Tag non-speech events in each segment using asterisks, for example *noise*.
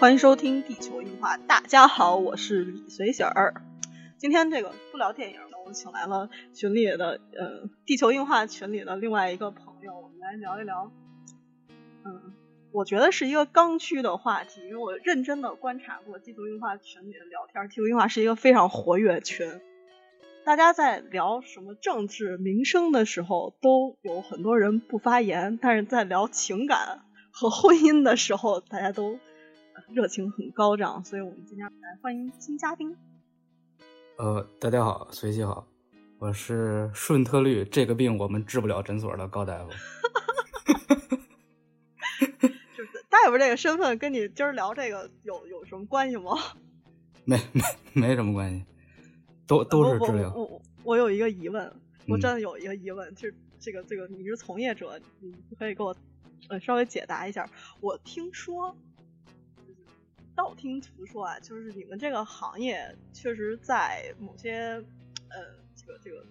欢迎收听《地球硬化》，大家好，我是李随喜儿。今天这个不聊电影了，我请来了群里的呃《地球硬化》群里的另外一个朋友，我们来聊一聊，嗯，我觉得是一个刚需的话题，因为我认真的观察过《地球硬化》群里的聊天，《地球硬化》是一个非常活跃群，大家在聊什么政治民生的时候，都有很多人不发言，但是在聊情感和婚姻的时候，大家都。热情很高涨，所以我们今天来欢迎新嘉宾。呃，大家好，随喜好，我是顺特律这个病我们治不了诊所的高大夫。*laughs* 就是大夫这个身份跟你今儿聊这个有有什么关系吗？没没没什么关系，都都是治疗。我我有一个疑问，我真的有一个疑问，就是这个这个你是从业者，你可以给我呃稍微解答一下。我听说。道听途说啊，就是你们这个行业确实在某些呃这个这个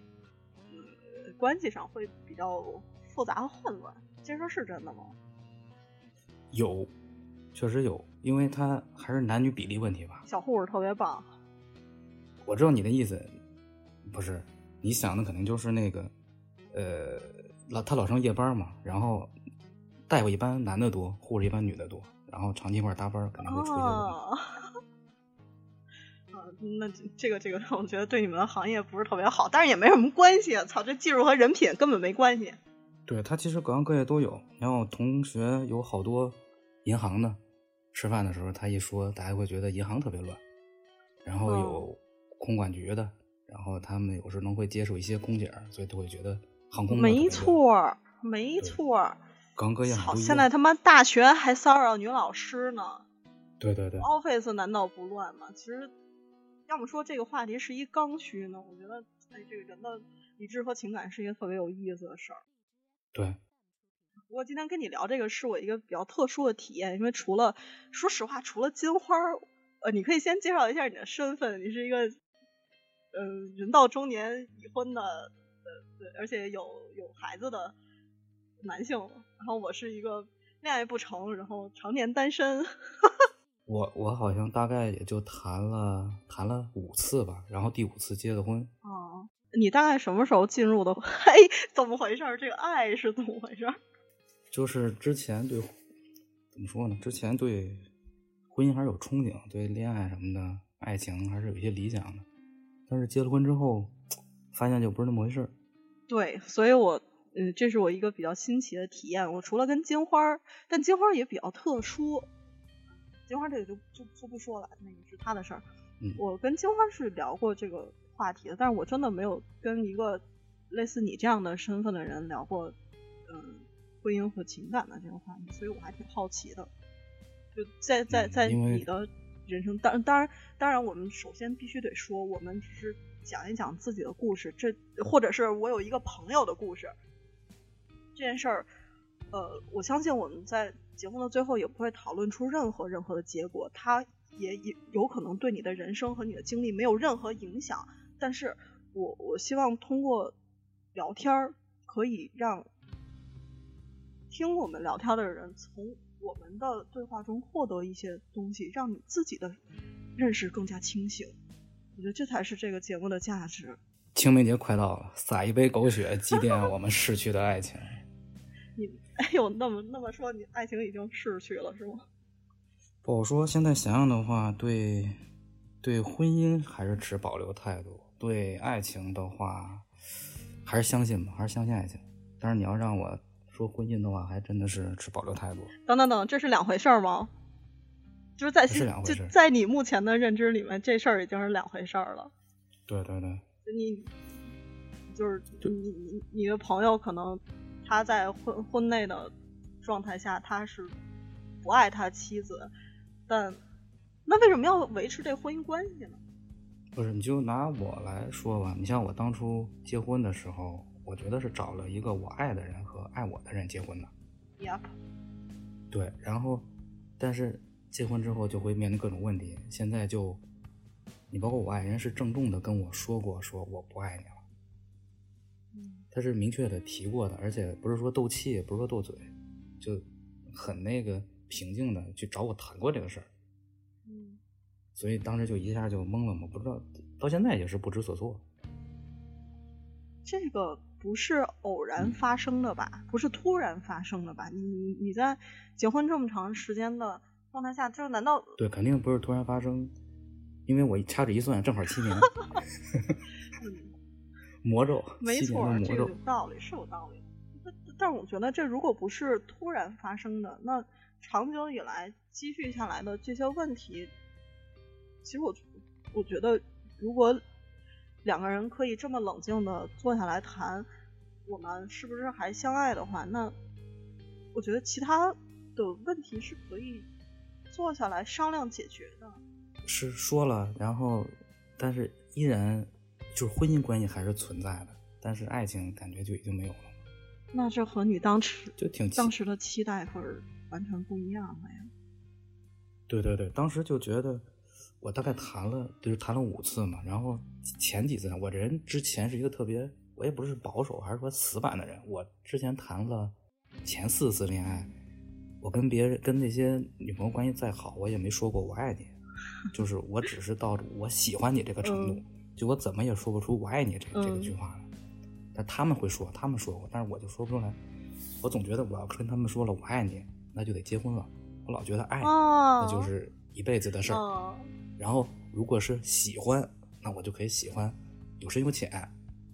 呃关系上会比较复杂和混乱，这事是真的吗？有，确实有，因为他还是男女比例问题吧。小护士特别棒。我知道你的意思，不是你想的肯定就是那个呃老他老上夜班嘛，然后大夫一般男的多，护士一般女的多。然后长期一块搭班，肯定会出现问题。啊，那这个这个，我觉得对你们的行业不是特别好，但是也没什么关系。操，这技术和人品根本没关系。对他其实各行各业都有。然后同学有好多银行的，吃饭的时候他一说，大家会觉得银行特别乱。然后有空管局的，然后他们有时能会接触一些空姐，所以都会觉得航空没错，没错。好，现在他妈大学还骚扰女老师呢。对对对。Office 难道不乱吗？其实，要么说这个话题是一刚需呢？我觉得，哎，这个人的理智和情感是一个特别有意思的事儿。对。不过今天跟你聊这个是我一个比较特殊的体验，因为除了，说实话，除了金花，呃，你可以先介绍一下你的身份。你是一个，呃，人到中年已婚的，呃，对，而且有有孩子的。男性，然后我是一个恋爱不成，然后常年单身。*laughs* 我我好像大概也就谈了谈了五次吧，然后第五次结的婚。哦，你大概什么时候进入的？嘿，*laughs* 怎么回事？这个爱是怎么回事？就是之前对怎么说呢？之前对婚姻还是有憧憬，对恋爱什么的爱情还是有一些理想的。但是结了婚之后，发现就不是那么回事。对，所以我。嗯，这是我一个比较新奇的体验。我除了跟金花，但金花也比较特殊。金花这个就就就不说了，那个是他的事儿。我跟金花是聊过这个话题的，但是我真的没有跟一个类似你这样的身份的人聊过，嗯，婚姻和情感的这个话题，所以我还挺好奇的。就在在在你的人生，当当然当然，我们首先必须得说，我们只是讲一讲自己的故事，这或者是我有一个朋友的故事。这件事儿，呃，我相信我们在节目的最后也不会讨论出任何任何的结果，它也也有可能对你的人生和你的经历没有任何影响。但是我我希望通过聊天儿，可以让听我们聊天的人从我们的对话中获得一些东西，让你自己的认识更加清醒。我觉得这才是这个节目的价值。清明节快到了，撒一杯狗血，祭奠我们逝去的爱情。*laughs* 你 *laughs* 哎呦，那么那么说，你爱情已经逝去了是吗？*laughs* 不好说。现在想想的话，对对婚姻还是持保留态度；对爱情的话，还是相信吧，还是相信爱情。但是你要让我说婚姻的话，还真的是持保留态度。等等等，这是两回事吗？就是在就在你目前的认知里面，这事儿已经是两回事了。对对对。你就是你你你的朋友可能。他在婚婚内的状态下，他是不爱他妻子，但那为什么要维持这婚姻关系呢？不是，你就拿我来说吧，你像我当初结婚的时候，我觉得是找了一个我爱的人和爱我的人结婚的。Yep。对，然后，但是结婚之后就会面临各种问题。现在就，你包括我爱人是郑重的跟我说过，说我不爱你了。他是明确的提过的，而且不是说斗气，也不是说斗嘴，就很那个平静的去找我谈过这个事儿。嗯所以当时就一下就懵了嘛，不知道到现在也是不知所措。这个不是偶然发生的吧？不是突然发生的吧？你你你在结婚这么长时间的状态下，这难道对？肯定不是突然发生，因为我掐指一算，正好七年。*laughs* *laughs* *laughs* 魔咒，没错，这个有道理，是有道理。但但我觉得，这如果不是突然发生的，那长久以来积蓄下来的这些问题，其实我我觉得，如果两个人可以这么冷静的坐下来谈，我们是不是还相爱的话，那我觉得其他的问题是可以坐下来商量解决的。是说了，然后，但是依然。就是婚姻关系还是存在的，但是爱情感觉就已经没有了。那这和你当时就挺当时的期待可是完全不一样了呀。对对对，当时就觉得我大概谈了就是谈了五次嘛，然后前几次我这人之前是一个特别，我也不是保守还是说死板的人，我之前谈了前四次恋爱，我跟别人跟那些女朋友关系再好，我也没说过我爱你，就是我只是到我喜欢你这个程度。就我怎么也说不出“我爱你”这这个句话来，但他们会说，他们说过，但是我就说不出来。我总觉得我要跟他们说了“我爱你”，那就得结婚了。我老觉得爱，那就是一辈子的事儿。然后如果是喜欢，那我就可以喜欢有深有浅，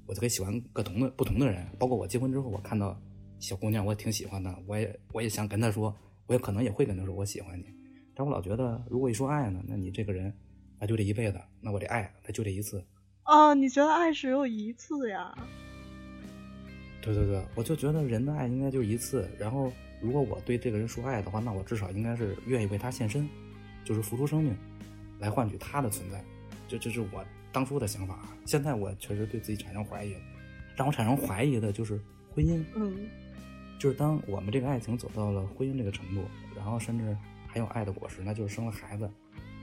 我就可以喜欢各同的不同的人。包括我结婚之后，我看到小姑娘，我也挺喜欢的，我也我也想跟她说，我也可能也会跟她说我喜欢你。但我老觉得，如果一说爱呢，那你这个人，那就这一辈子，那我这爱，那就这一次。哦，你觉得爱只有一次呀？对对对，我就觉得人的爱应该就一次。然后，如果我对这个人说爱的话，那我至少应该是愿意为他献身，就是付出生命来换取他的存在。这这是我当初的想法。现在我确实对自己产生怀疑，让我产生怀疑的就是婚姻。嗯，就是当我们这个爱情走到了婚姻这个程度，然后甚至还有爱的果实，那就是生了孩子，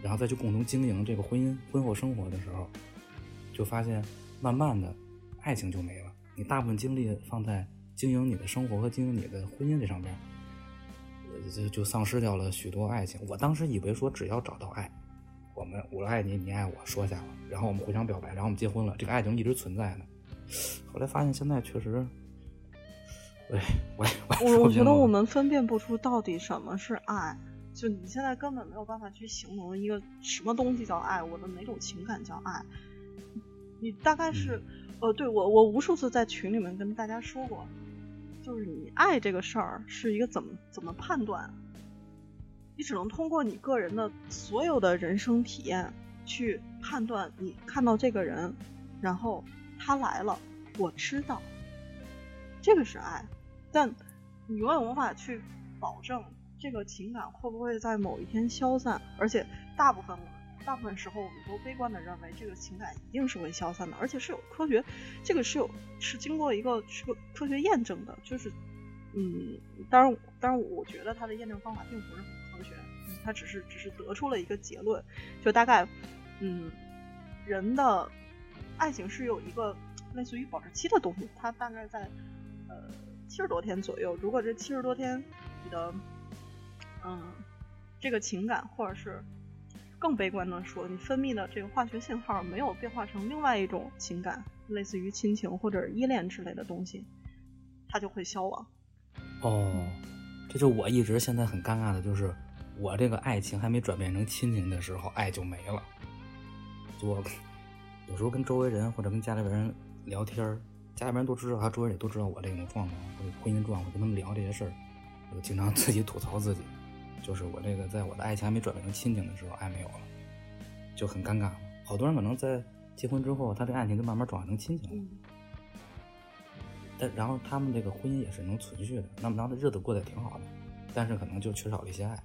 然后再去共同经营这个婚姻婚后生活的时候。就发现，慢慢的，爱情就没了。你大部分精力放在经营你的生活和经营你的婚姻这上边，就就丧失掉了许多爱情。我当时以为说，只要找到爱，我们我爱你，你爱我，说下了，然后我们互相表白，然后我们结婚了，这个爱情一直存在的。后来发现，现在确实，哎，我我我觉得我们分辨不出到底什么是爱。就你现在根本没有办法去形容一个什么东西叫爱，我的哪种情感叫爱。你大概是，呃，对我，我无数次在群里面跟大家说过，就是你爱这个事儿是一个怎么怎么判断，你只能通过你个人的所有的人生体验去判断。你看到这个人，然后他来了，我知道，这个是爱，但你永远无法去保证这个情感会不会在某一天消散，而且大部分。大部分时候，我们都悲观的认为这个情感一定是会消散的，而且是有科学，这个是有是经过一个是个科学验证的，就是，嗯，当然，当然，我觉得它的验证方法并不是很科学，它只是只是得出了一个结论，就大概，嗯，人的爱情是有一个类似于保质期的东西，它大概在呃七十多天左右，如果这七十多天你的，嗯，这个情感或者是。更悲观的说，你分泌的这个化学信号没有变化成另外一种情感，类似于亲情或者依恋之类的东西，它就会消亡。哦，这就我一直现在很尴尬的就是，我这个爱情还没转变成亲情的时候，爱就没了。我有时候跟周围人或者跟家里边人聊天家里边人都知道，他周围也都知道我这种状况，婚姻状况，跟他们聊这些事儿，我经常自己吐槽自己。就是我这个，在我的爱情还没转变成亲情的时候，爱没有了，就很尴尬。好多人可能在结婚之后，他这爱情就慢慢转化成亲情了。但然后他们这个婚姻也是能存续的，那么然后日子过得也挺好的，但是可能就缺少了一些爱。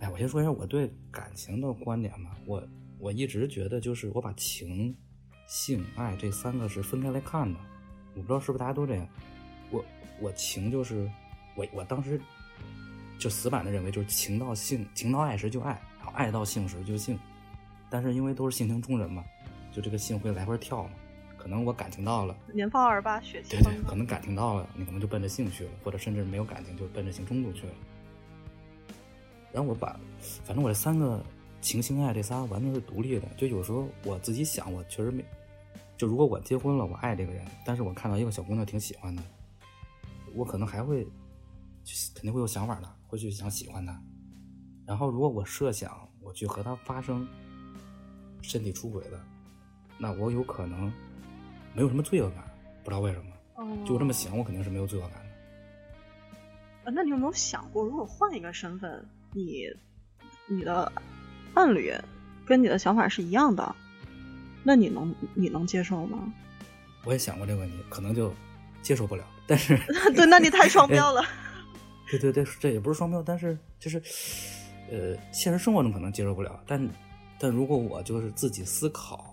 哎，我先说一下我对感情的观点吧。我我一直觉得，就是我把情、性、爱这三个是分开来看的。我不知道是不是大家都这样。我我情就是我我当时。就死板的认为，就是情到性，情到爱时就爱，然后爱到性时就性。但是因为都是性情中人嘛，就这个性会来回跳嘛。可能我感情到了，年方二十八，血气对对，可能感情到了，你可能就奔着性去了，或者甚至没有感情，就奔着性冲动去了。然后我把，反正我这三个情性爱这仨完全是独立的。就有时候我自己想，我确实没，就如果我结婚了，我爱这个人，但是我看到一个小姑娘挺喜欢的，我可能还会，肯定会有想法的，会去想喜欢他。然后如果我设想我去和他发生身体出轨的，那我有可能没有什么罪恶感，不知道为什么。就这么想，我肯定是没有罪恶感的。啊，那你有没有想过，如果换一个身份，你你的伴侣跟你的想法是一样的，那你能你能接受吗？我也想过这个问题，可能就接受不了。但是，*laughs* 对，那你太双标了。*laughs* 对对对，这也不是双标，但是就是呃，现实生活中可能接受不了，但但如果我就是自己思考。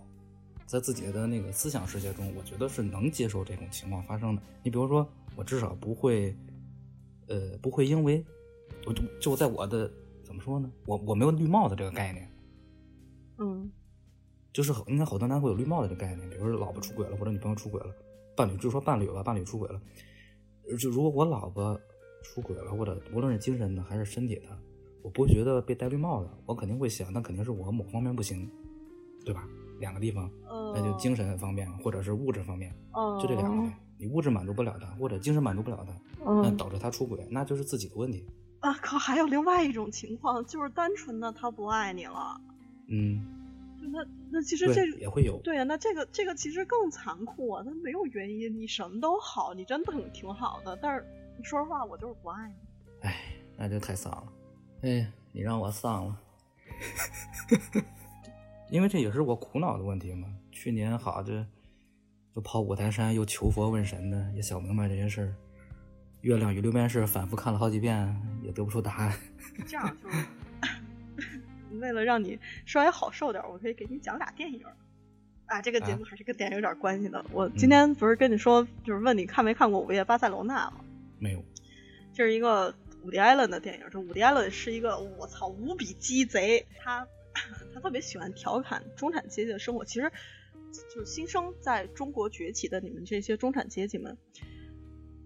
在自己的那个思想世界中，我觉得是能接受这种情况发生的。你比如说，我至少不会，呃，不会因为，我就就在我的怎么说呢？我我没有绿帽子这个概念。嗯，就是应该好多男会有绿帽子这个概念，比如说老婆出轨了，或者女朋友出轨了，伴侣就说伴侣吧，伴侣出轨了，就如果我老婆出轨了，或者无论是精神的还是身体的，我不会觉得被戴绿帽子，我肯定会想，那肯定是我某方面不行，对吧？两个地方，那就精神方面或者是物质方面，就这两个。你物质满足不了他，或者精神满足不了他，那导致他出轨，那就是自己的问题。啊靠！还有另外一种情况，就是单纯的他不爱你了。嗯，那那其实这也会有。对呀，那这个这个其实更残酷啊！他没有原因，你什么都好，你真的很挺好的，但是你说实话，我就是不爱你。哎，那就太丧了。哎，你让我丧了。*laughs* 因为这也是我苦恼的问题嘛。去年好这，又跑五台山，又求佛问神的，也想明白这些事儿。月亮与六便士反复看了好几遍，也得不出答案。这样就，*laughs* 为了让你稍微好受点，我可以给你讲俩电影。啊，这个节目还是跟电影有点关系的。我今天不是跟你说，就是问你看没看过《午夜巴塞罗那》吗？没有。这是一个伍迪·艾伦的电影。这伍迪·艾伦是一个我操无比鸡贼，他。*laughs* 他特别喜欢调侃中产阶级的生活，其实就是新生在中国崛起的你们这些中产阶级们，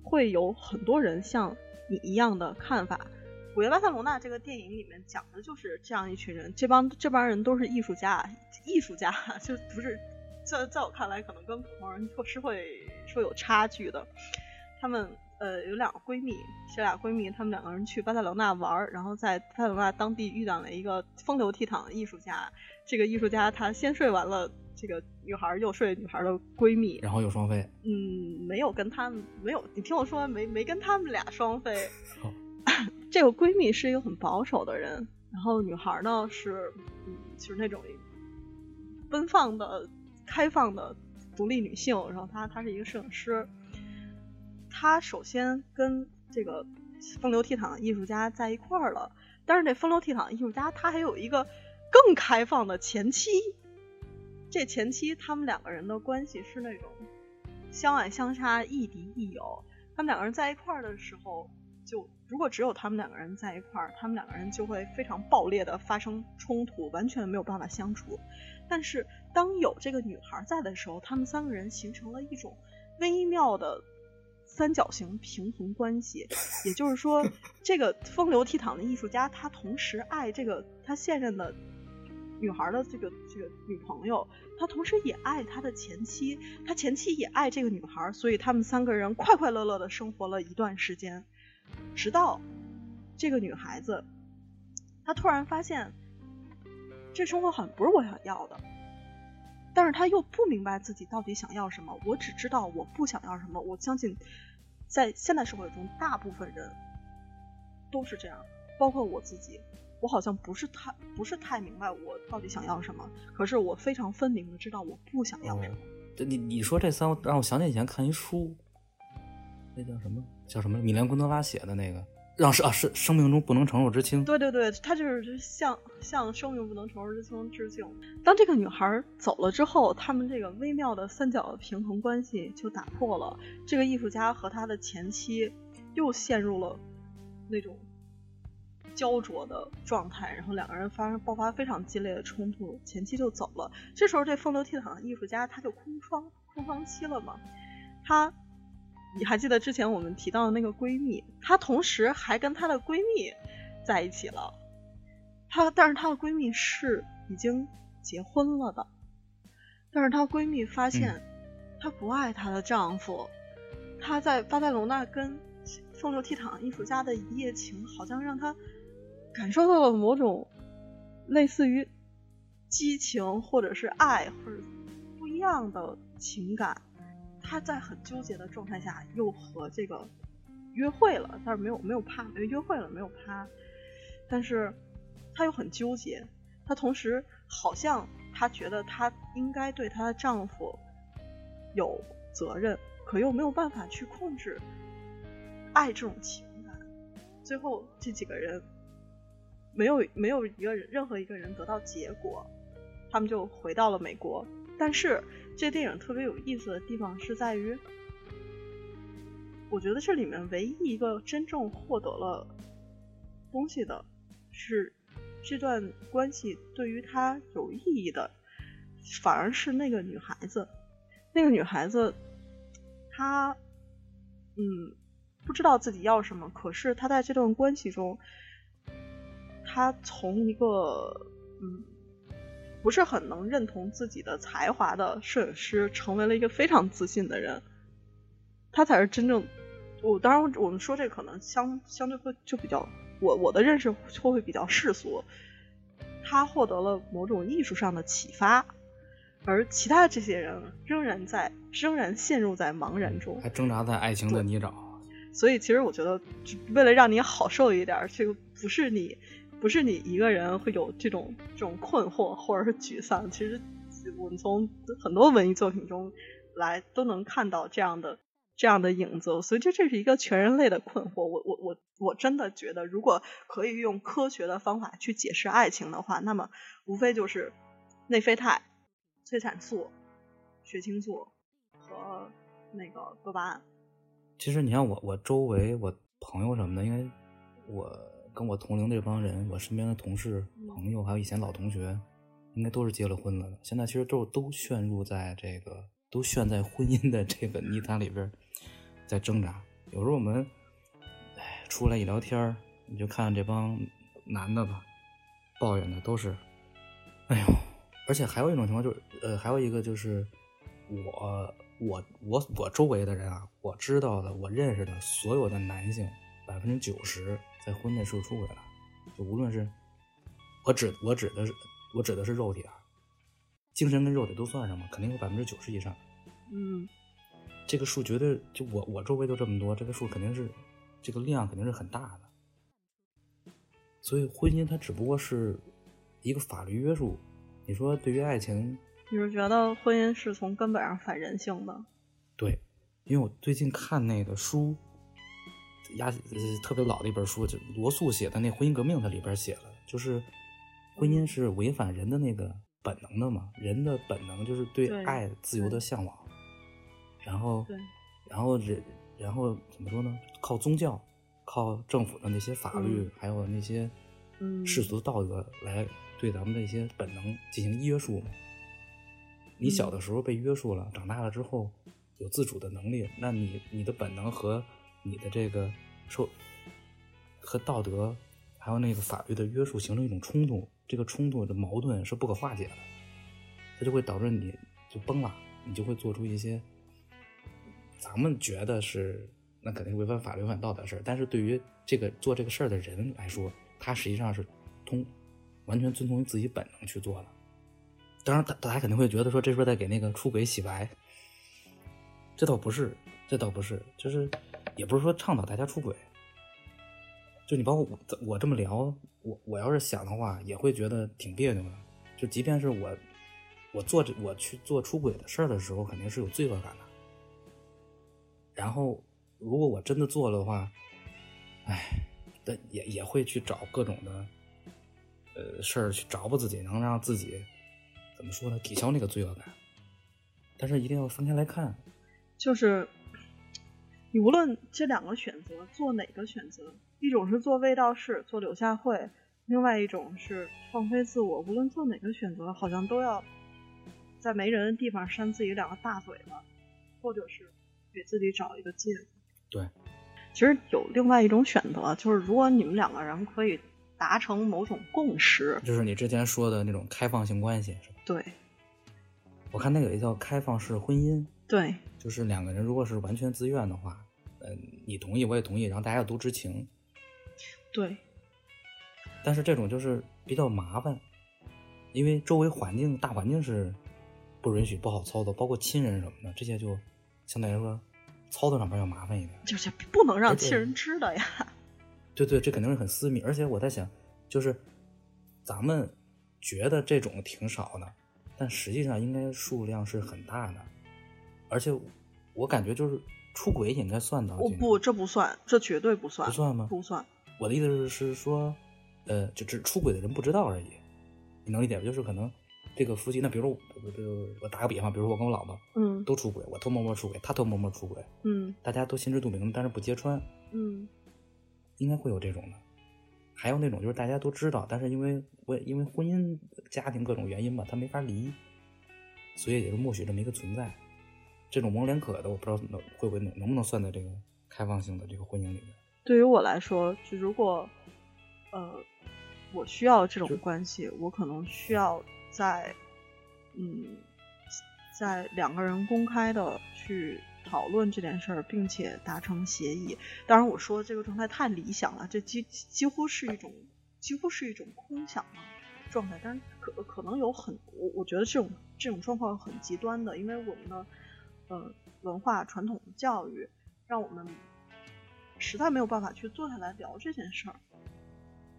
会有很多人像你一样的看法。《午夜巴塞罗那》这个电影里面讲的就是这样一群人，这帮这帮人都是艺术家，艺术家就不是在在我看来可能跟普通人是会说有差距的，他们。呃，有两个闺蜜，这俩闺蜜，她们两个人去巴塞罗那玩，然后在巴塞罗那当地遇到了一个风流倜傥的艺术家。这个艺术家他先睡完了这个女孩，又睡女孩的闺蜜，然后又双飞。嗯，没有跟他们没有，你听我说完没？没跟他们俩双飞。*laughs* 这个闺蜜是一个很保守的人，然后女孩呢是，嗯，就是那种奔放的、开放的独立女性。然后她她是一个摄影师。他首先跟这个风流倜傥的艺术家在一块儿了，但是这风流倜傥的艺术家他还有一个更开放的前妻。这前妻他们两个人的关系是那种相爱相杀、亦敌亦友。他们两个人在一块儿的时候，就如果只有他们两个人在一块儿，他们两个人就会非常爆裂的发生冲突，完全没有办法相处。但是当有这个女孩在的时候，他们三个人形成了一种微妙的。三角形平衡关系，也就是说，这个风流倜傥的艺术家，他同时爱这个他现任的女孩的这个这个女朋友，他同时也爱他的前妻，他前妻也爱这个女孩，所以他们三个人快快乐乐的生活了一段时间，直到这个女孩子，她突然发现，这生活好像不是我想要的。但是他又不明白自己到底想要什么。我只知道我不想要什么。我相信，在现代社会中，大部分人都是这样，包括我自己。我好像不是太不是太明白我到底想要什么。可是我非常分明的知道我不想要什么。你你说这三，让我想起以前看一书，那叫什么？叫什么？米兰昆德拉写的那个。让是啊是生命中不能承受之轻，对对对，他就是向向生命不能承受之轻致敬。当这个女孩走了之后，他们这个微妙的三角平衡关系就打破了。这个艺术家和他的前妻又陷入了那种焦灼的状态，然后两个人发生爆发非常激烈的冲突，前妻就走了。这时候这风流倜傥的艺术家他就空窗空窗期了嘛，他。你还记得之前我们提到的那个闺蜜，她同时还跟她的闺蜜在一起了，她但是她的闺蜜是已经结婚了的，但是她闺蜜发现她不爱她的丈夫，她在巴塞罗那跟风流倜傥艺术家的一夜情，好像让她感受到了某种类似于激情或者是爱或者不一样的情感。她在很纠结的状态下，又和这个约会了，但是没有没有啪，没有，约会了没有啪，但是她又很纠结。她同时好像她觉得她应该对她的丈夫有责任，可又没有办法去控制爱这种情感。最后这几个人没有没有一个人任何一个人得到结果，他们就回到了美国。但是这电影特别有意思的地方是在于，我觉得这里面唯一一个真正获得了东西的是这段关系对于他有意义的，反而是那个女孩子。那个女孩子，她嗯不知道自己要什么，可是她在这段关系中，她从一个嗯。不是很能认同自己的才华的摄影师，成为了一个非常自信的人。他才是真正，我当然我们说这可能相相对会就比较，我我的认识会会比较世俗。他获得了某种艺术上的启发，而其他的这些人仍然在仍然陷入在茫然中，还挣扎在爱情的泥沼。所以其实我觉得，为了让你好受一点，这个不是你。不是你一个人会有这种这种困惑或者是沮丧，其实我们从很多文艺作品中来都能看到这样的这样的影子，所以这这是一个全人类的困惑。我我我我真的觉得，如果可以用科学的方法去解释爱情的话，那么无非就是内啡肽、催产素、血清素和那个多巴胺。其实你看我我周围我朋友什么的，因为我。跟我同龄这帮人，我身边的同事、朋友，还有以前老同学，应该都是结了婚了的。现在其实都都陷入在这个，都陷在婚姻的这个泥潭里边，在挣扎。有时候我们，哎，出来一聊天你就看这帮男的吧，抱怨的都是，哎呦！而且还有一种情况就是，呃，还有一个就是，我我我我周围的人啊，我知道的，我认识的所有的男性，百分之九十。在婚内是出轨了，就无论是我指我指的是我指的是肉体啊，精神跟肉体都算上嘛，肯定有百分之九十以上。嗯，这个数绝对就我我周围就这么多，这个数肯定是这个量肯定是很大的。所以婚姻它只不过是一个法律约束。你说对于爱情，你是觉得婚姻是从根本上反人性的？对，因为我最近看那个书。压呃特别老的一本书，就罗素写的那《婚姻革命》，它里边写了，就是婚姻是违反人的那个本能的嘛，人的本能就是对爱自由的向往，然后，然后人，然后怎么说呢？靠宗教，靠政府的那些法律，还有那些世俗道德来对咱们的一些本能进行约束嘛。你小的时候被约束了，长大了之后有自主的能力，那你你的本能和你的这个受和道德，还有那个法律的约束形成一种冲突，这个冲突的矛盾是不可化解的，它就会导致你就崩了，你就会做出一些咱们觉得是那肯定违反法律、违反道德的事儿，但是对于这个做这个事儿的人来说，他实际上是通完全遵从于自己本能去做的。当然，大大家肯定会觉得说，这是不是在给那个出轨洗白？这倒不是，这倒不是，就是。也不是说倡导大家出轨，就你包括我，我这么聊，我我要是想的话，也会觉得挺别扭的。就即便是我，我做这我去做出轨的事儿的时候，肯定是有罪恶感的。然后，如果我真的做了的话，哎，但也也会去找各种的，呃，事儿去找补自己，能让自己怎么说呢，抵消那个罪恶感。但是一定要分开来看，就是。你无论这两个选择做哪个选择，一种是做卫道士做柳下惠，另外一种是放飞自我。无论做哪个选择，好像都要在没人的地方扇自己两个大嘴巴，或者是给自己找一个借口。对，其实有另外一种选择，就是如果你们两个人可以达成某种共识，就是你之前说的那种开放性关系，是吧？对。我看那个也叫开放式婚姻，对，就是两个人如果是完全自愿的话，嗯，你同意我也同意，然后大家都知情。对。但是这种就是比较麻烦，因为周围环境大环境是不允许不好操作，包括亲人什么的，这些就相对来说操作上边要麻烦一点。就是不能让亲人知道呀。对对，这肯定是很私密，而且我在想，就是咱们觉得这种挺少的，但实际上应该数量是很大的，而且我感觉就是出轨也应该算到。不，这不算，这绝对不算。不算吗？不算。我的意思是说，呃，就只出轨的人不知道而已，你能理解吗？就是可能这个夫妻，那比如说，比如我打个比方，比如说我跟我老婆，嗯，都出轨，我偷摸摸出轨，他偷摸摸出轨，嗯，大家都心知肚明，但是不揭穿，嗯。应该会有这种的，还有那种就是大家都知道，但是因为我因为婚姻家庭各种原因吧，他没法离，所以也就默许这么一个存在。这种模棱可的，我不知道能会不会能能不能算在这个开放性的这个婚姻里面。对于我来说，就如果呃我需要这种关系，我可能需要在嗯在两个人公开的去。讨论这件事儿，并且达成协议。当然，我说的这个状态太理想了，这几几乎是一种几乎是一种空想的状态。但是可可能有很我我觉得这种这种状况很极端的，因为我们的呃文化传统教育让我们实在没有办法去坐下来聊这件事儿。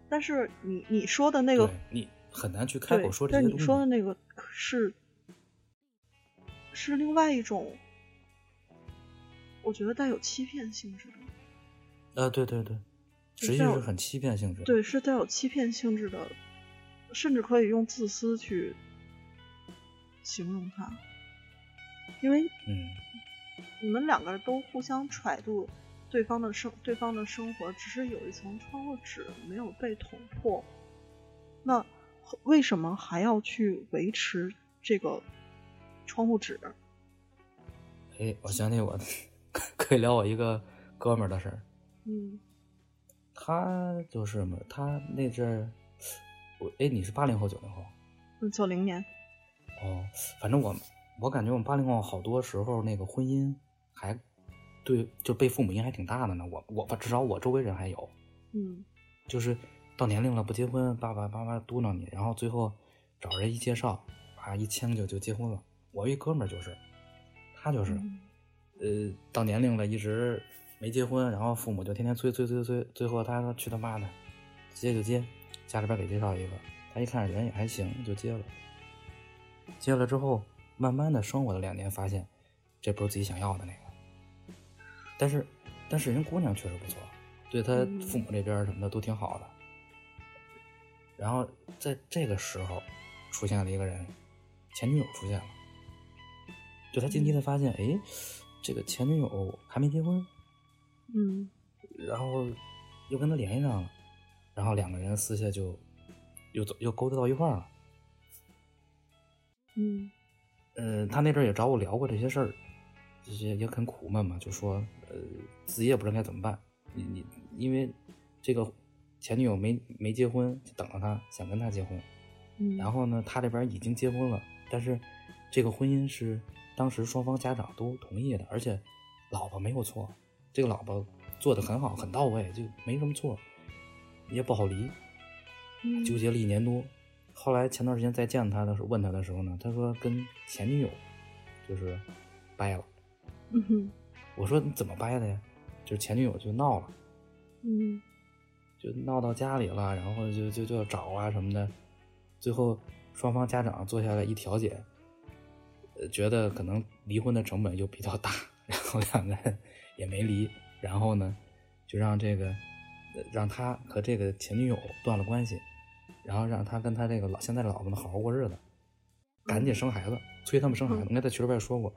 但是你你说的那个，你很难去开口说这些但你说的那个是是另外一种。我觉得带有欺骗性质的，啊，对对对，实际是很欺骗性质。对，是带有欺骗性质的，甚至可以用自私去形容它，因为，嗯，你们两个人都互相揣度对方的生，对方的生活，只是有一层窗户纸没有被捅破，那为什么还要去维持这个窗户纸？哎，我想起我。*laughs* 可以聊我一个哥们儿的事儿。嗯，他就是嘛，他那阵儿，我哎，你是八零后九零后？嗯，九零年。哦，反正我我感觉我们八零后好多时候那个婚姻还对，就被父母影响还挺大的呢。我我至少我周围人还有。嗯。就是到年龄了不结婚，爸爸妈妈嘟囔你，然后最后找人一介绍，啊一签就就结婚了。我一哥们儿就是，他就是。呃，到年龄了，一直没结婚，然后父母就天天催催催催，最后他说去他妈的，接就接，家里边给介绍一个，他一看人也还行，就接了。接了之后，慢慢的生活了两年，发现这不是自己想要的那个。但是，但是人姑娘确实不错，对他父母这边什么的都挺好的。然后在这个时候，出现了一个人，前女友出现了，就他惊奇的发现，哎。这个前女友还没结婚，嗯，然后又跟他联系上了，然后两个人私下就又走又勾搭到一块儿了，嗯，呃，他那阵也找我聊过这些事儿，这些也很苦闷嘛，就说呃自己也不知道该怎么办，你你因为这个前女友没没结婚，就等着他想跟他结婚，嗯，然后呢他这边已经结婚了，但是这个婚姻是。当时双方家长都同意的，而且老婆没有错，这个老婆做的很好，很到位，就没什么错，也不好离，纠结了一年多。后来前段时间再见他的时候，问他的时候呢，他说跟前女友就是掰了。嗯哼，我说你怎么掰的呀？就是前女友就闹了，嗯，就闹到家里了，然后就就就要找啊什么的，最后双方家长坐下来一调解。觉得可能离婚的成本又比较大，然后两个人也没离，然后呢，就让这个让他和这个前女友断了关系，然后让他跟他这个老现在的老婆呢好好过日子，赶紧生孩子，催他们生孩子。应该在群里边说过，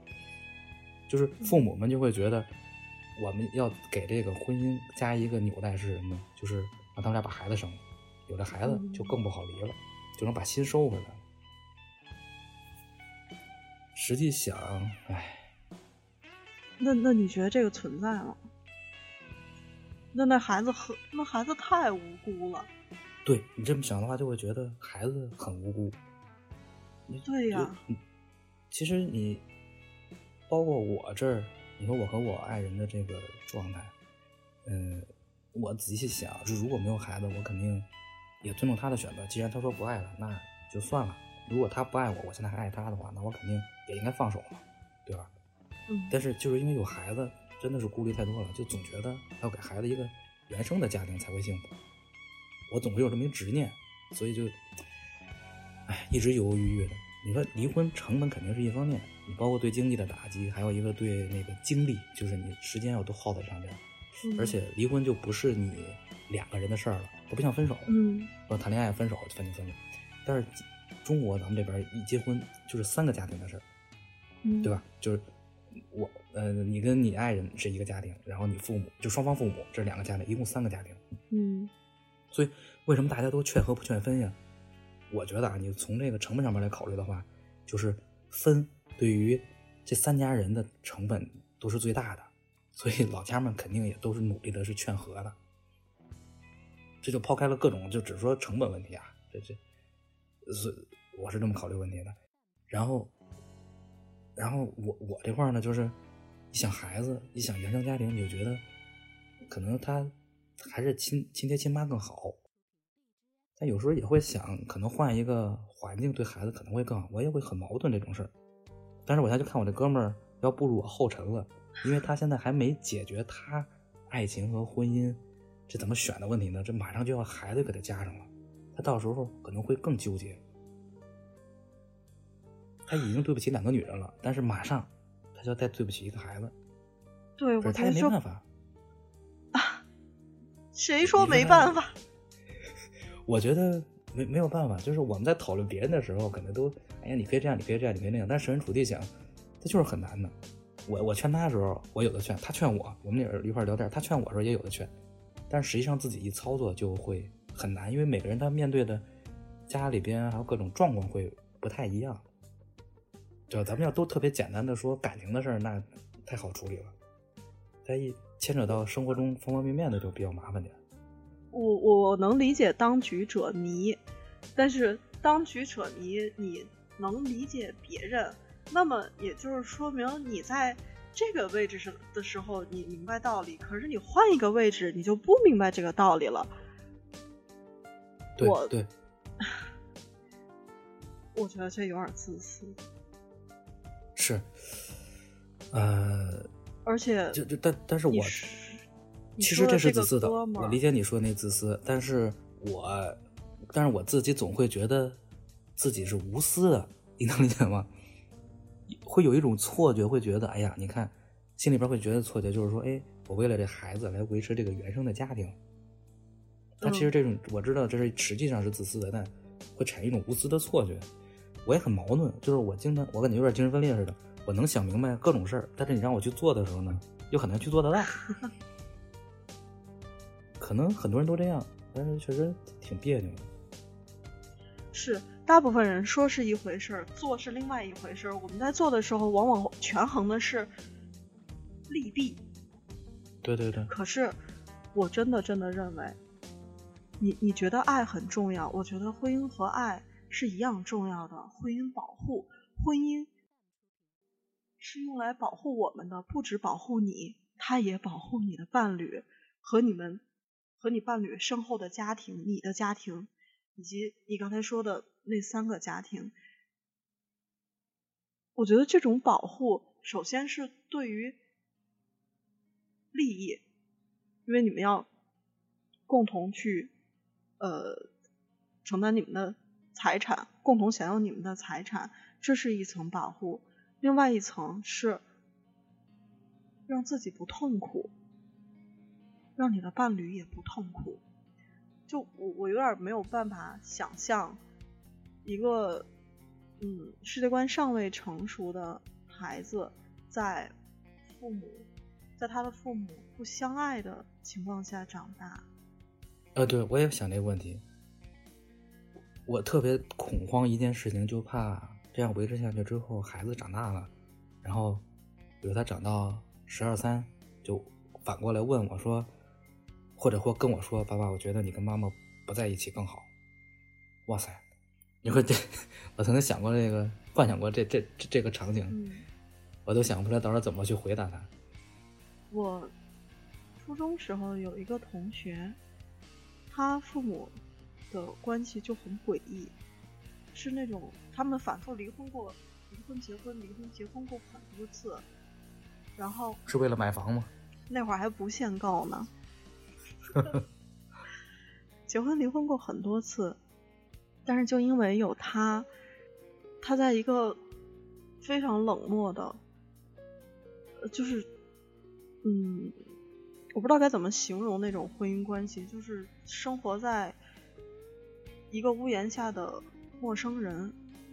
就是父母们就会觉得我们要给这个婚姻加一个纽带是什么？就是让他们俩把孩子生了，有了孩子就更不好离了，就能把心收回来。实际想，哎，那那你觉得这个存在吗？那那孩子很，那孩子太无辜了。对你这么想的话，就会觉得孩子很无辜。对呀。其实你，包括我这儿，你说我和我爱人的这个状态，嗯，我仔细想，就如果没有孩子，我肯定也尊重他的选择。既然他说不爱了，那就算了。如果他不爱我，我现在还爱他的话，那我肯定也应该放手了，对吧？嗯。但是就是因为有孩子，真的是顾虑太多了，就总觉得要给孩子一个原生的家庭才会幸福。我总会有这么一个执念，所以就，哎，一直犹犹豫豫的。你说离婚成本肯定是一方面，你包括对经济的打击，还有一个对那个精力，就是你时间要都耗在上边。而且离婚就不是你两个人的事儿了，它不像分手，嗯，说谈恋爱分手分就分了。但是中国咱们这边一结婚就是三个家庭的事儿，嗯，对吧？就是我呃，你跟你爱人是一个家庭，然后你父母就双方父母这两个家庭，一共三个家庭，嗯。所以为什么大家都劝和不劝分呀？我觉得啊，你从这个成本上面来考虑的话，就是分对于这三家人的成本都是最大的，所以老家们肯定也都是努力的是劝和的。这就抛开了各种，就只说成本问题啊，这这是我是这么考虑问题的。然后，然后我我这块呢，就是一想孩子，一想原生家庭，你就觉得可能他还是亲亲爹亲妈更好。但有时候也会想，可能换一个环境对孩子可能会更好，我也会很矛盾这种事儿。但是我现在就看我这哥们儿要步入我后尘了，因为他现在还没解决他爱情和婚姻这怎么选的问题呢，这马上就要孩子给他加上了，他到时候可能会更纠结。他已经对不起两个女人了，但是马上他就要再对不起一个孩子。对，我他也没办法啊，谁说没办法？我觉得没没有办法，就是我们在讨论别人的时候，可能都哎呀，你可以这样，你可以这样，你可以那样。但设身处地想，这就是很难的。我我劝他的时候，我有的劝；他劝我，我们俩一块聊天。他劝我的时候也有的劝，但实际上自己一操作就会很难，因为每个人他面对的家里边还有各种状况会不太一样。对吧？咱们要都特别简单的说感情的事儿，那太好处理了。再一牵扯到生活中方方面面的，就比较麻烦点。我我能理解当局者迷，但是当局者迷，你能理解别人，那么也就是说明你在这个位置上的时候，你明白道理。可是你换一个位置，你就不明白这个道理了。我对，*laughs* 我觉得这有点自私。是，呃，而且就就但但是我。其实这是自私的，我理解你说那自私，但是我，但是我自己总会觉得自己是无私的，你能理解吗？会有一种错觉，会觉得，哎呀，你看，心里边会觉得错觉，就是说，哎，我为了这孩子来维持这个原生的家庭。但其实这种我知道，这是实际上是自私的，但会产生一种无私的错觉。我也很矛盾，就是我经常，我感觉有点精神分裂似的，我能想明白各种事儿，但是你让我去做的时候呢，又很难去做得到。*laughs* 可能很多人都这样，但是确实挺别扭的。是，大部分人说是一回事儿，做是另外一回事儿。我们在做的时候，往往权衡的是利弊。对对对。可是，我真的真的认为，你你觉得爱很重要，我觉得婚姻和爱是一样重要的。婚姻保护，婚姻是用来保护我们的，不止保护你，它也保护你的伴侣和你们。和你伴侣身后的家庭，你的家庭，以及你刚才说的那三个家庭，我觉得这种保护，首先是对于利益，因为你们要共同去呃承担你们的财产，共同享有你们的财产，这是一层保护；另外一层是让自己不痛苦。让你的伴侣也不痛苦，就我我有点没有办法想象一个嗯世界观尚未成熟的孩子在父母在他的父母不相爱的情况下长大。呃，对，我也想这个问题。我特别恐慌一件事情，就怕这样维持下去之后，孩子长大了，然后比如他长到十二三，就反过来问我说。或者或跟我说，爸爸，我觉得你跟妈妈不在一起更好。哇塞，你说这，我曾经想过这个，幻想过这这这这个场景，我都想不出来到时候怎么去回答他。我初中时候有一个同学，他父母的关系就很诡异，是那种他们反复离婚过，离婚结婚离婚结婚过很多次，然后是为了买房吗？那会儿还不限购呢。*laughs* 结婚离婚过很多次，但是就因为有他，他在一个非常冷漠的，就是，嗯，我不知道该怎么形容那种婚姻关系，就是生活在一个屋檐下的陌生人，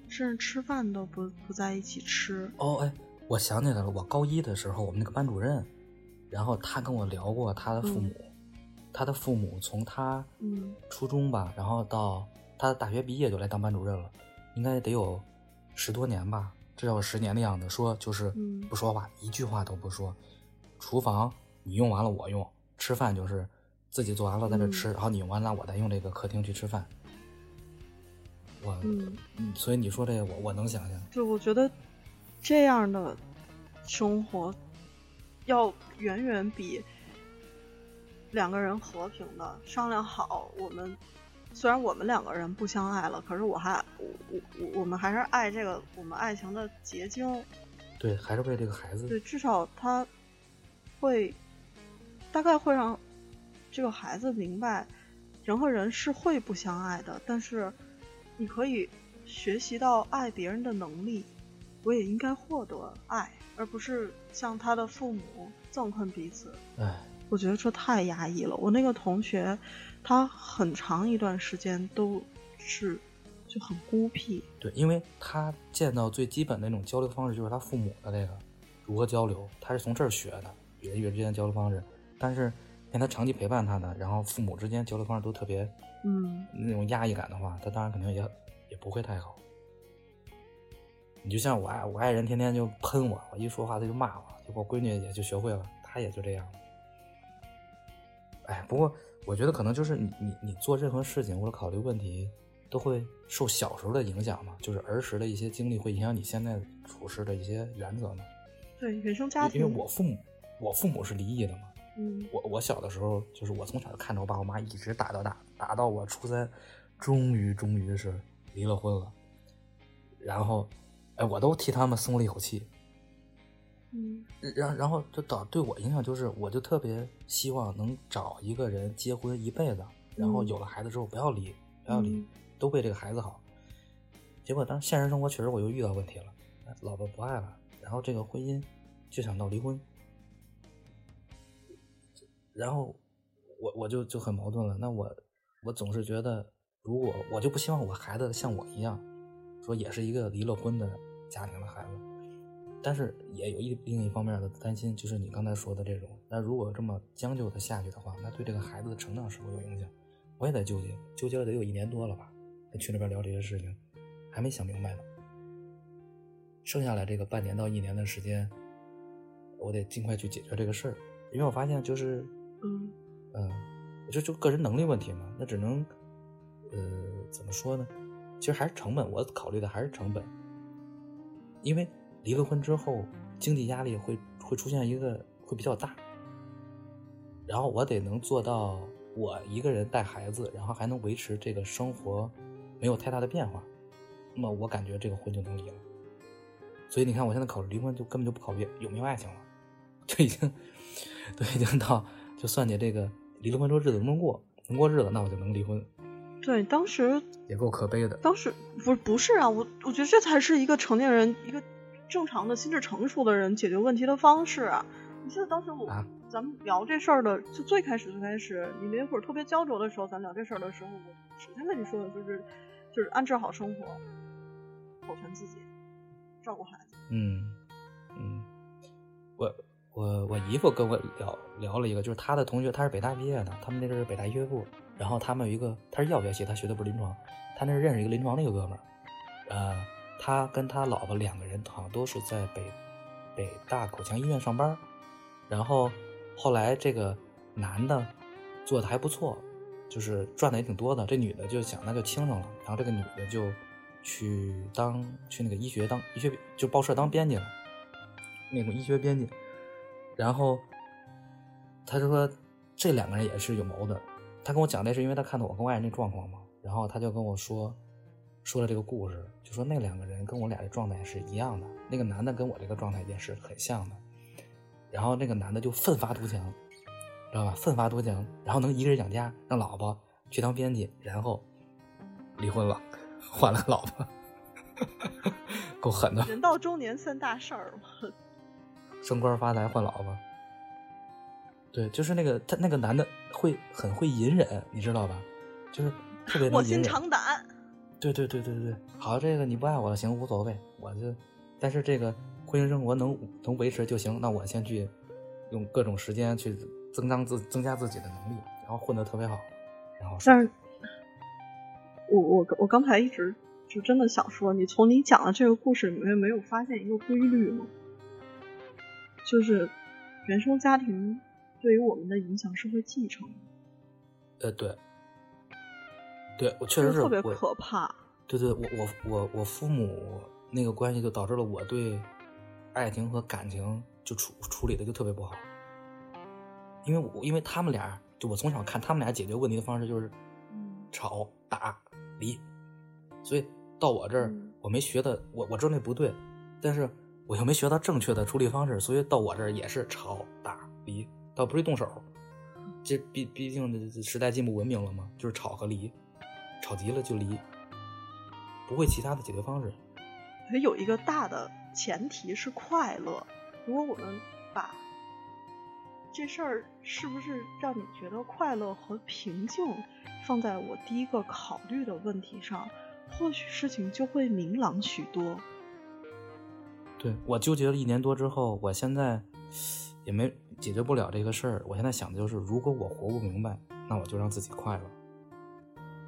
甚至吃饭都不不在一起吃。哦，哎，我想起来了，我高一的时候，我们那个班主任，然后他跟我聊过他的父母。他的父母从他初中吧，然后到他大学毕业就来当班主任了，应该得有十多年吧，至少十年的样子。说就是不说话，一句话都不说。厨房你用完了我用，吃饭就是自己做完了在这吃，然后你用完了我再用这个客厅去吃饭。我嗯，所以你说这个我我能想象。就我觉得这样的生活要远远比。两个人和平的商量好，我们虽然我们两个人不相爱了，可是我还我我我我们还是爱这个我们爱情的结晶。对，还是为这个孩子。对，至少他会大概会让这个孩子明白，人和人是会不相爱的，但是你可以学习到爱别人的能力。我也应该获得爱，而不是像他的父母憎恨彼此。哎。我觉得这太压抑了。我那个同学，他很长一段时间都是就很孤僻。对，因为他见到最基本的那种交流方式就是他父母的那个如何交流，他是从这儿学的人与人之间的交流方式。但是，让他长期陪伴他的，然后父母之间交流方式都特别，嗯，那种压抑感的话，他当然肯定也也不会太好。你就像我爱我爱人，天天就喷我，我一说话他就骂我，结果闺女也就学会了，她也就这样。哎，不过我觉得可能就是你你你做任何事情或者考虑问题，都会受小时候的影响嘛，就是儿时的一些经历会影响你现在处事的一些原则嘛。对，原生家庭。因为我父母，我父母是离异的嘛。嗯。我我小的时候，就是我从小就看着我爸我妈一直打到大，打到我初三，终于终于是离了婚了。然后，哎，我都替他们松了一口气。嗯，然然后就导对我影响就是，我就特别希望能找一个人结婚一辈子，然后有了孩子之后不要离，不要离，都为这个孩子好。结果当现实生活确实我又遇到问题了，老婆不爱了，然后这个婚姻就想闹离婚，然后我我就就很矛盾了。那我我总是觉得，如果我就不希望我孩子像我一样，说也是一个离了婚的家庭的孩子。但是也有一另一方面的担心，就是你刚才说的这种。那如果这么将就的下去的话，那对这个孩子的成长是否有影响？我也在纠结，纠结了得有一年多了吧。跟群里边聊这些事情，还没想明白呢。剩下来这个半年到一年的时间，我得尽快去解决这个事儿，因为我发现就是，嗯嗯，就就个人能力问题嘛，那只能，呃，怎么说呢？其实还是成本，我考虑的还是成本，因为。离了婚之后，经济压力会会出现一个会比较大，然后我得能做到我一个人带孩子，然后还能维持这个生活没有太大的变化，那么我感觉这个婚就能离了。所以你看，我现在考虑离婚就根本就不考虑有没有爱情了，就已经 *laughs* 都已经到就算计这个离了婚之后日子能不能过，能过日子那我就能离婚。对，当时也够可悲的。当时不不是啊，我我觉得这才是一个成年人一个。正常的心智成熟的人解决问题的方式啊！你记得当时我咱们聊这事儿的，就最开始最开始，你那会儿特别焦灼的时候，咱聊这事儿的时候，我首先跟你说的就是，就是安置好生活，保全自己，照顾孩子。嗯嗯，我我我姨夫跟我聊聊了一个，就是他的同学，他是北大毕业的，他们那阵是北大医学部，然后他们有一个他是药学系，他学的不是临床，他那是认识一个临床的一个哥们儿，呃。他跟他老婆两个人好像都是在北北大口腔医院上班，然后后来这个男的做的还不错，就是赚的也挺多的。这女的就想那就轻上了，然后这个女的就去当去那个医学当医学就报社当编辑了，那种医学编辑。然后他就说这两个人也是有矛盾。他跟我讲那是因为他看到我跟我爱人那状况嘛，然后他就跟我说说了这个故事，就说那两个人跟我俩的状态是一样的，那个男的跟我这个状态也是很像的。然后那个男的就奋发图强，知道吧？奋发图强，然后能一个人养家，让老婆去当编辑，然后离婚了，换了老婆，*laughs* 够狠的。人到中年三大事儿嘛，升官发财换老婆。对，就是那个他那个男的会很会隐忍，你知道吧？就是特别能隐忍。长胆。对对对对对，好，这个你不爱我了，行，无所谓，我就，但是这个。婚姻生活能能维持就行，那我先去用各种时间去增长自增加自己的能力，然后混得特别好。然后，但是，我我我刚才一直就真的想说，你从你讲的这个故事里面没有发现一个规律吗？就是原生家庭对于我们的影响是会继承。呃，对，对我确实是特别可怕。对对，我我我我父母那个关系就导致了我对。爱情和感情就处处理的就特别不好，因为我因为他们俩，就我从小看他们俩解决问题的方式就是吵打离，所以到我这儿我没学的，我我知道那不对，但是我又没学到正确的处理方式，所以到我这儿也是吵打离，倒不是动手，这毕毕竟时代进步文明了嘛，就是吵和离，吵急了就离，不会其他的解决方式。它有一个大的。前提是快乐。如果我们把这事儿是不是让你觉得快乐和平静放在我第一个考虑的问题上，或许事情就会明朗许多。对我纠结了一年多之后，我现在也没解决不了这个事儿。我现在想的就是，如果我活不明白，那我就让自己快乐，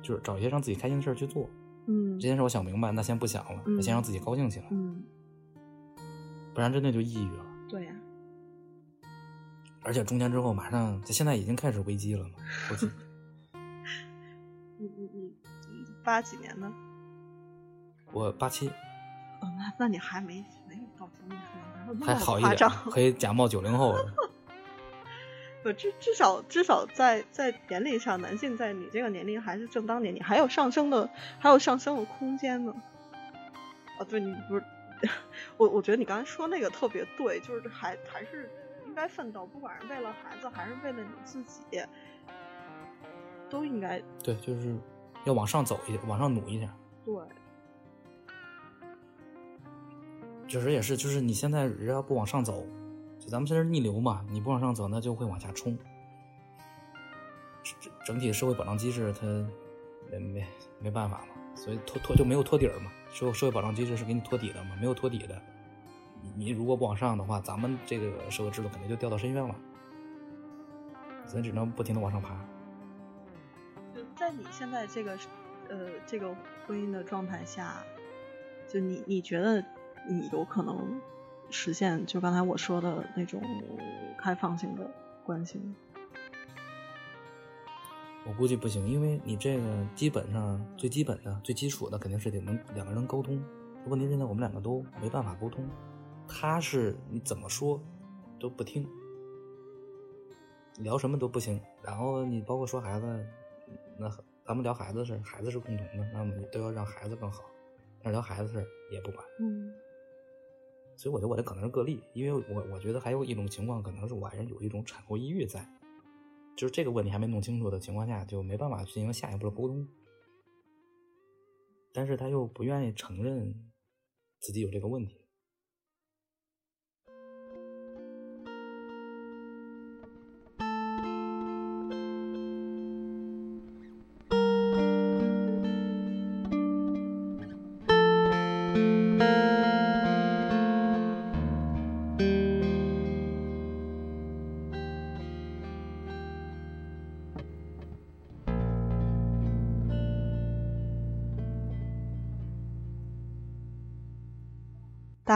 就是找一些让自己开心的事儿去做。嗯，这件事我想明白，那先不想了，那先让自己高兴起来。嗯。不然真的就抑郁了。对呀，而且中间之后马上，现在已经开始危机了嘛。*laughs* 你你你八几年的？我八七。哦，那那你还没没有到中年，还好一点，可以假冒九零后。*laughs* 不，至至少至少在在年龄上，男性在你这个年龄还是正当年，你还有上升的，还有上升的空间呢。哦，对你不是。*laughs* 我我觉得你刚才说那个特别对，就是还还是应该奋斗，不管是为了孩子还是为了你自己，都应该对，就是要往上走一点，往上努一点。对，确实也是，就是你现在人要不往上走，就咱们现在逆流嘛，你不往上走，那就会往下冲。整整体社会保障机制它没没没办法嘛。所以托托就没有托底儿嘛？社社会保障机制是给你托底的嘛？没有托底的，你如果不往上的话，咱们这个社会制度肯定就掉到深渊了。所以只能不停的往上爬。就在你现在这个呃这个婚姻的状态下，就你你觉得你有可能实现就刚才我说的那种开放性的关系？我估计不行，因为你这个基本上最基本的、最基础的肯定是得能两个人沟通。问题现在我们两个都没办法沟通，他是你怎么说都不听，聊什么都不行。然后你包括说孩子，那咱们聊孩子事孩子是共同的，那我们都要让孩子更好。但是聊孩子事也不管。嗯。所以我觉得我这可能是个例，因为我我觉得还有一种情况，可能是我还是有一种产后抑郁在。就是这个问题还没弄清楚的情况下，就没办法进行下一步的沟通。但是他又不愿意承认自己有这个问题。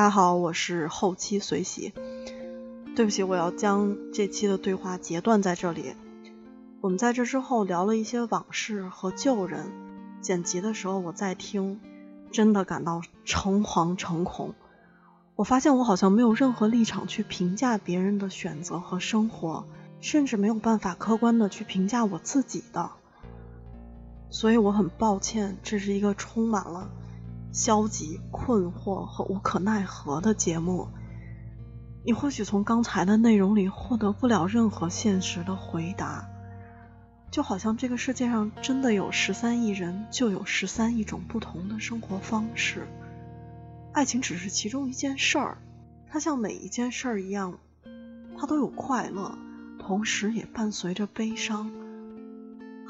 大家好，我是后期随喜。对不起，我要将这期的对话截断在这里。我们在这之后聊了一些往事和旧人，剪辑的时候我在听，真的感到诚惶诚恐。我发现我好像没有任何立场去评价别人的选择和生活，甚至没有办法客观的去评价我自己的。所以我很抱歉，这是一个充满了消极、困惑和无可奈何的节目。你或许从刚才的内容里获得不了任何现实的回答。就好像这个世界上真的有十三亿人，就有十三亿种不同的生活方式。爱情只是其中一件事儿，它像每一件事儿一样，它都有快乐，同时也伴随着悲伤，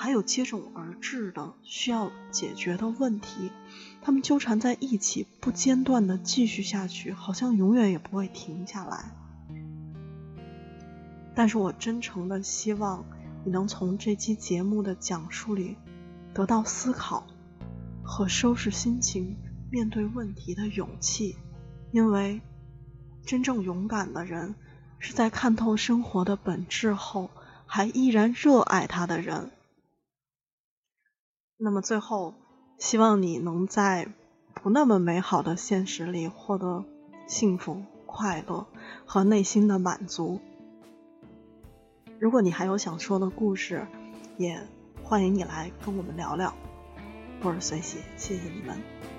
还有接踵而至的需要解决的问题。他们纠缠在一起，不间断的继续下去，好像永远也不会停下来。但是我真诚的希望。你能从这期节目的讲述里得到思考和收拾心情、面对问题的勇气，因为真正勇敢的人是在看透生活的本质后还依然热爱他的人。那么最后，希望你能在不那么美好的现实里获得幸福、快乐和内心的满足。如果你还有想说的故事，也欢迎你来跟我们聊聊。我是随喜，谢谢你们。